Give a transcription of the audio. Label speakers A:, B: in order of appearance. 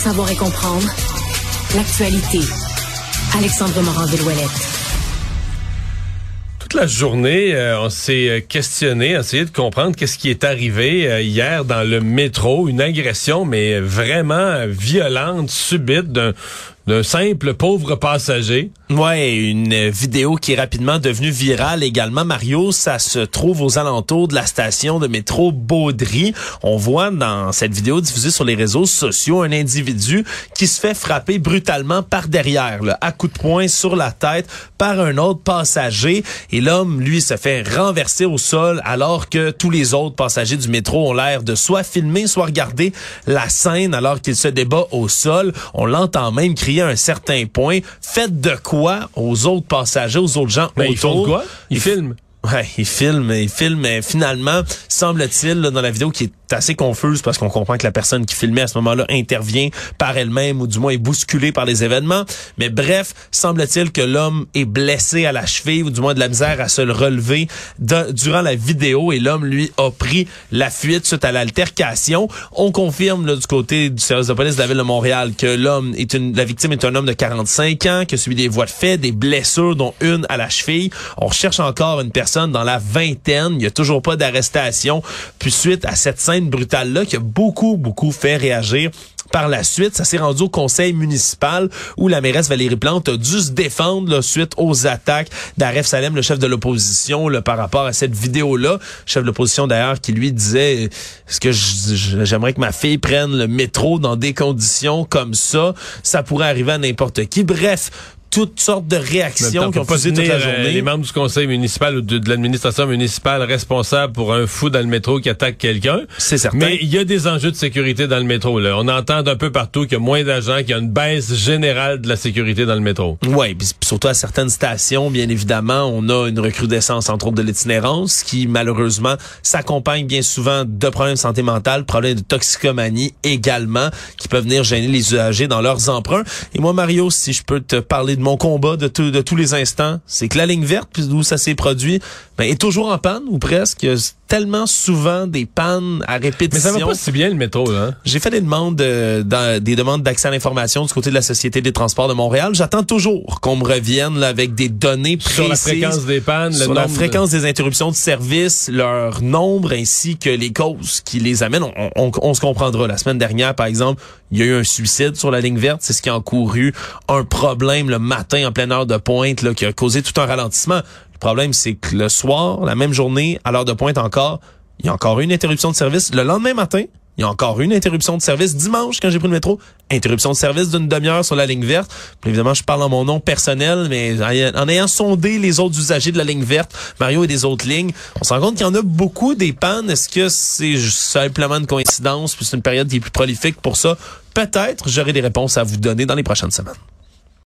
A: savoir et comprendre l'actualité. Alexandre Morand-Villouellette.
B: Toute la journée, euh, on s'est questionné, essayé de comprendre qu'est-ce qui est arrivé euh, hier dans le métro, une agression mais vraiment violente, subite d'un d'un simple pauvre passager.
C: Ouais, une vidéo qui est rapidement devenue virale également. Mario, ça se trouve aux alentours de la station de métro Baudry. On voit dans cette vidéo diffusée sur les réseaux sociaux un individu qui se fait frapper brutalement par derrière, là, à coup de poing sur la tête par un autre passager. Et l'homme, lui, se fait renverser au sol alors que tous les autres passagers du métro ont l'air de soit filmer, soit regarder la scène alors qu'il se débat au sol. On l'entend même crier à un certain point. Faites de quoi aux autres passagers, aux autres gens
B: ben,
C: autour?
B: Ils font de quoi? Ils filment.
C: Ouais, il filme, il filme, mais finalement, semble-t-il, dans la vidéo qui est assez confuse parce qu'on comprend que la personne qui filmait à ce moment-là intervient par elle-même ou du moins est bousculée par les événements. Mais bref, semble-t-il que l'homme est blessé à la cheville ou du moins de la misère à se le relever durant la vidéo et l'homme, lui, a pris la fuite suite à l'altercation. On confirme là, du côté du service de police de la ville de Montréal que l'homme est une, la victime est un homme de 45 ans qui a subi des voies de fait, des blessures dont une à la cheville. On recherche encore une personne dans la vingtaine. Il n'y a toujours pas d'arrestation. Puis suite à cette scène brutale-là qui a beaucoup, beaucoup fait réagir par la suite, ça s'est rendu au conseil municipal où la mairesse Valérie Plante a dû se défendre suite aux attaques d'Aref Salem, le chef de l'opposition, par rapport à cette vidéo-là. Chef de l'opposition d'ailleurs qui lui disait est-ce que j'aimerais que ma fille prenne le métro dans des conditions comme ça? Ça pourrait arriver à n'importe qui. Bref, toutes sortes de réactions qui ont posé toute la euh, journée.
B: les membres du conseil municipal ou de, l'administration municipale responsables pour un fou dans le métro qui attaque quelqu'un.
C: C'est certain.
B: Mais il y a des enjeux de sécurité dans le métro. Là. On entend d'un peu partout qu'il y a moins d'agents, qu'il y a une baisse générale de la sécurité dans le métro.
C: Oui, surtout à certaines stations, bien évidemment, on a une recrudescence entre autres de l'itinérance qui malheureusement s'accompagne bien souvent de problèmes de santé mentale, problèmes de toxicomanie également, qui peuvent venir gêner les usagers dans leurs emprunts. Et moi, Mario, si je peux te parler mon combat de, de tous les instants, c'est que la ligne verte, puis ça s'est produit, ben, est toujours en panne ou presque. Il y a tellement souvent des pannes à répétition.
B: Mais ça va pas si bien le métro, là. Hein?
C: J'ai fait des demandes, euh, des demandes d'accès à l'information du côté de la Société des transports de Montréal. J'attends toujours qu'on me revienne là, avec des données précises
B: sur la fréquence des pannes,
C: sur la fréquence des interruptions de service, leur nombre ainsi que les causes qui les amènent. On, on, on se comprendra. La semaine dernière, par exemple, il y a eu un suicide sur la ligne verte. C'est ce qui a encouru un problème le matin en pleine heure de pointe là, qui a causé tout un ralentissement. Le problème, c'est que le soir, la même journée, à l'heure de pointe encore, il y a encore une interruption de service. Le lendemain matin, il y a encore une interruption de service. Dimanche, quand j'ai pris le métro, interruption de service d'une demi-heure sur la ligne verte. évidemment, je parle en mon nom personnel, mais en ayant sondé les autres usagers de la ligne verte, Mario et des autres lignes, on se rend compte qu'il y en a beaucoup des pannes. Est-ce que c'est simplement une coïncidence, puis c'est une période qui est plus prolifique pour ça? Peut-être, j'aurai des réponses à vous donner dans les prochaines semaines.